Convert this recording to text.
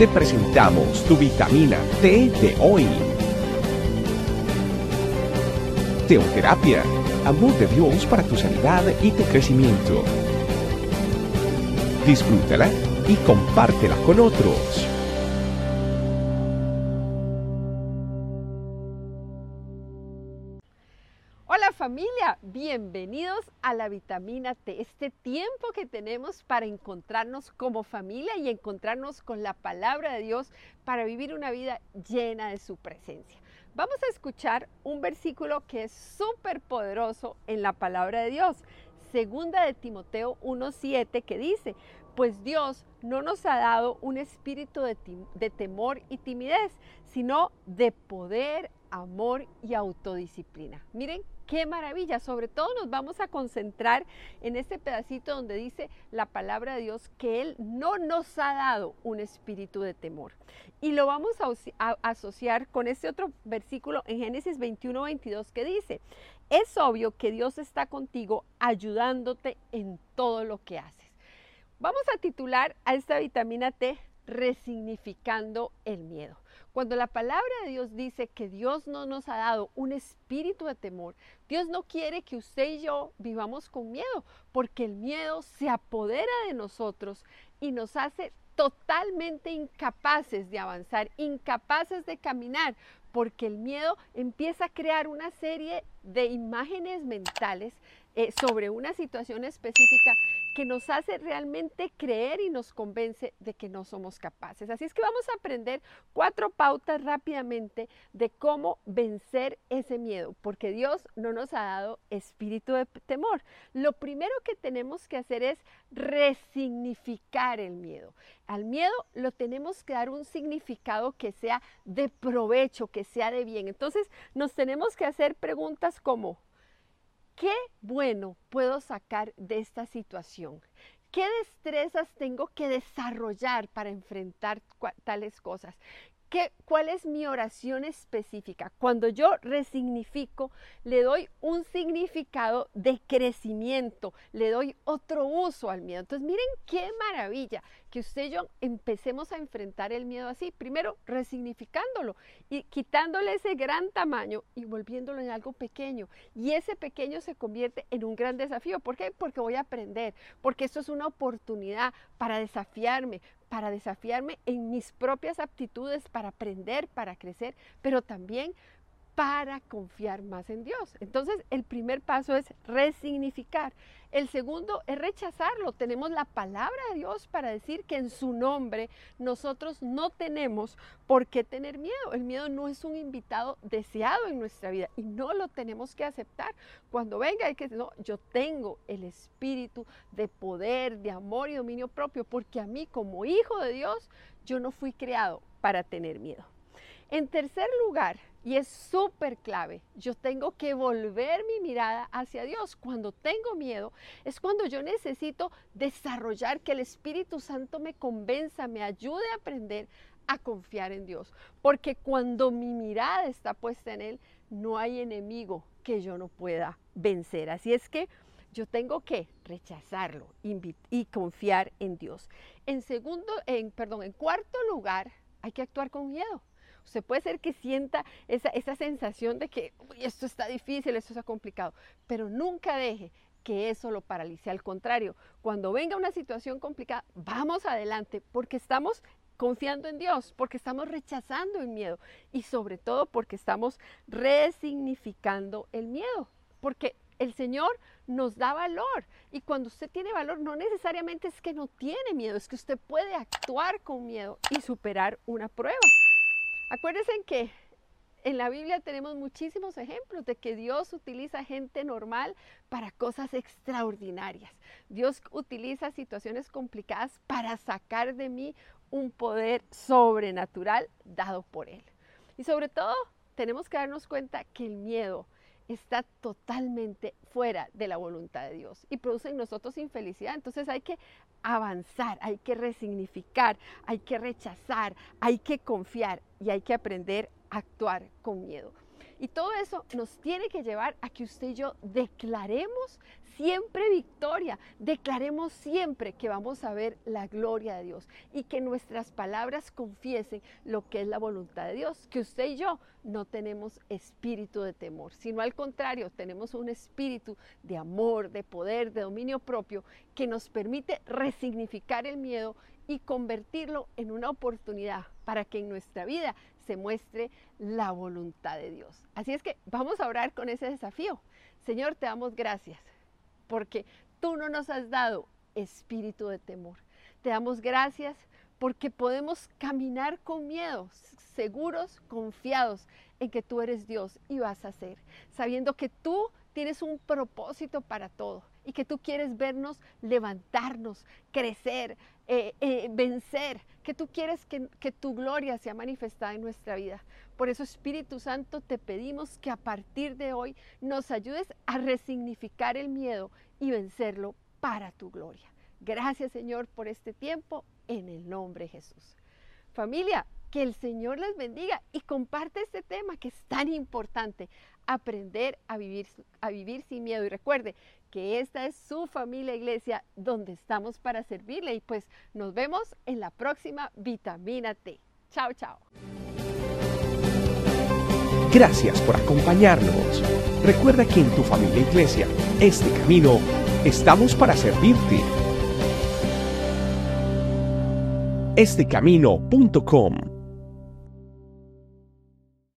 te presentamos tu vitamina T de hoy. Teoterapia, amor de Dios para tu sanidad y tu crecimiento. Disfrútala y compártela con otros. Bienvenidos a la vitamina T, este tiempo que tenemos para encontrarnos como familia y encontrarnos con la palabra de Dios para vivir una vida llena de su presencia. Vamos a escuchar un versículo que es súper poderoso en la palabra de Dios, segunda de Timoteo 1.7, que dice, pues Dios no nos ha dado un espíritu de, temor y timidez, sino de poder, amor y autodisciplina. Miren qué maravilla. Sobre todo nos vamos a concentrar en este pedacito donde dice la palabra de Dios que Él no nos ha dado un espíritu de temor. Y lo vamos a, asociar con este otro versículo en Génesis 21, 22 que dice, es obvio que Dios está contigo ayudándote en todo lo que haces. Vamos a titular a esta vitamina T resignificando el miedo. Cuando la palabra de Dios dice que Dios no nos ha dado un espíritu de temor, Dios no quiere que usted y yo vivamos con miedo, porque el miedo se apodera de nosotros y nos hace totalmente incapaces de avanzar, incapaces de caminar, porque el miedo empieza a crear una serie de imágenes mentales eh, sobre una situación específica que nos hace realmente creer y nos convence de que no somos capaces. Así es que vamos a aprender cuatro pautas rápidamente de cómo vencer ese miedo, porque Dios no nos ha dado espíritu de temor. Lo primero que tenemos que hacer es resignificar el miedo. Al miedo lo tenemos que dar un significado que sea de provecho, que sea de bien. Entonces nos tenemos que hacer preguntas como, ¿Qué bueno puedo sacar de esta situación? ¿Qué destrezas tengo que desarrollar para enfrentar tales cosas? ¿Cuál es mi oración específica? Cuando yo resignifico, le doy un significado de crecimiento, le doy otro uso al miedo. Entonces, miren qué maravilla que usted y yo empecemos a enfrentar el miedo así. Primero, resignificándolo y quitándole ese gran tamaño y volviéndolo en algo pequeño. Y ese pequeño se convierte en un gran desafío. ¿Por qué? Porque voy a aprender, porque esto es una oportunidad para desafiarme, para desafiarme en mis propias aptitudes, para aprender, para crecer, pero también para confiar más en Dios. Entonces, el primer paso es resignificar. El segundo es rechazarlo. Tenemos la palabra de Dios para decir que en su nombre nosotros no tenemos por qué tener miedo. El miedo no es un invitado deseado en nuestra vida y no lo tenemos que aceptar. Cuando venga hay que decir, no, yo tengo el espíritu de poder, de amor y dominio propio, porque a mí como hijo de Dios, yo no fui creado para tener miedo. En tercer lugar, y es súper clave, yo tengo que volver mi mirada hacia Dios. Cuando tengo miedo es cuando yo necesito desarrollar que el Espíritu Santo me convenza, me ayude a aprender a confiar en Dios. Porque cuando mi mirada está puesta en Él, no hay enemigo que yo no pueda vencer. Así es que yo tengo que rechazarlo y confiar en Dios. En segundo, en, perdón, en cuarto lugar, hay que actuar con miedo. Usted puede ser que sienta esa, esa sensación de que esto está difícil, esto está complicado, pero nunca deje que eso lo paralice. Al contrario, cuando venga una situación complicada, vamos adelante porque estamos confiando en Dios, porque estamos rechazando el miedo y sobre todo porque estamos resignificando el miedo, porque el Señor nos da valor y cuando usted tiene valor no necesariamente es que no tiene miedo, es que usted puede actuar con miedo y superar una prueba. Acuérdense que en la Biblia tenemos muchísimos ejemplos de que Dios utiliza gente normal para cosas extraordinarias. Dios utiliza situaciones complicadas para sacar de mí un poder sobrenatural dado por Él. Y sobre todo tenemos que darnos cuenta que el miedo está totalmente fuera de la voluntad de Dios y produce en nosotros infelicidad. Entonces hay que avanzar, hay que resignificar, hay que rechazar, hay que confiar y hay que aprender a actuar con miedo. Y todo eso nos tiene que llevar a que usted y yo declaremos siempre victoria. Declaremos siempre que vamos a ver la gloria de Dios y que nuestras palabras confiesen lo que es la voluntad de Dios. Que usted y yo no tenemos espíritu de temor, sino al contrario, tenemos un espíritu de amor, de poder, de dominio propio que nos permite resignificar el miedo y convertirlo en una oportunidad para que en nuestra vida se muestre la voluntad de Dios. Así es que vamos a orar con ese desafío. Señor, te damos gracias porque tú no nos has dado espíritu de temor. Te damos gracias porque podemos caminar con miedo, seguros, confiados en que tú eres Dios y vas a hacer, sabiendo que tú tienes un propósito para todo y que tú quieres vernos levantarnos, crecer, eh, eh, vencer, que tú quieres que, que tu gloria sea manifestada en nuestra vida. Por eso, Espíritu Santo, te pedimos que a partir de hoy nos ayudes a resignificar el miedo y vencerlo para tu gloria. Gracias, Señor, por este tiempo, en el nombre de Jesús. Familia, que el Señor les bendiga y comparte este tema que es tan importante, aprender a vivir, a vivir sin miedo. Y recuerde que esta es su familia iglesia donde estamos para servirle. Y pues nos vemos en la próxima vitamina T. Chao, chao. Gracias por acompañarnos. Recuerda que en tu familia iglesia, este camino, estamos para servirte. Estecamino.com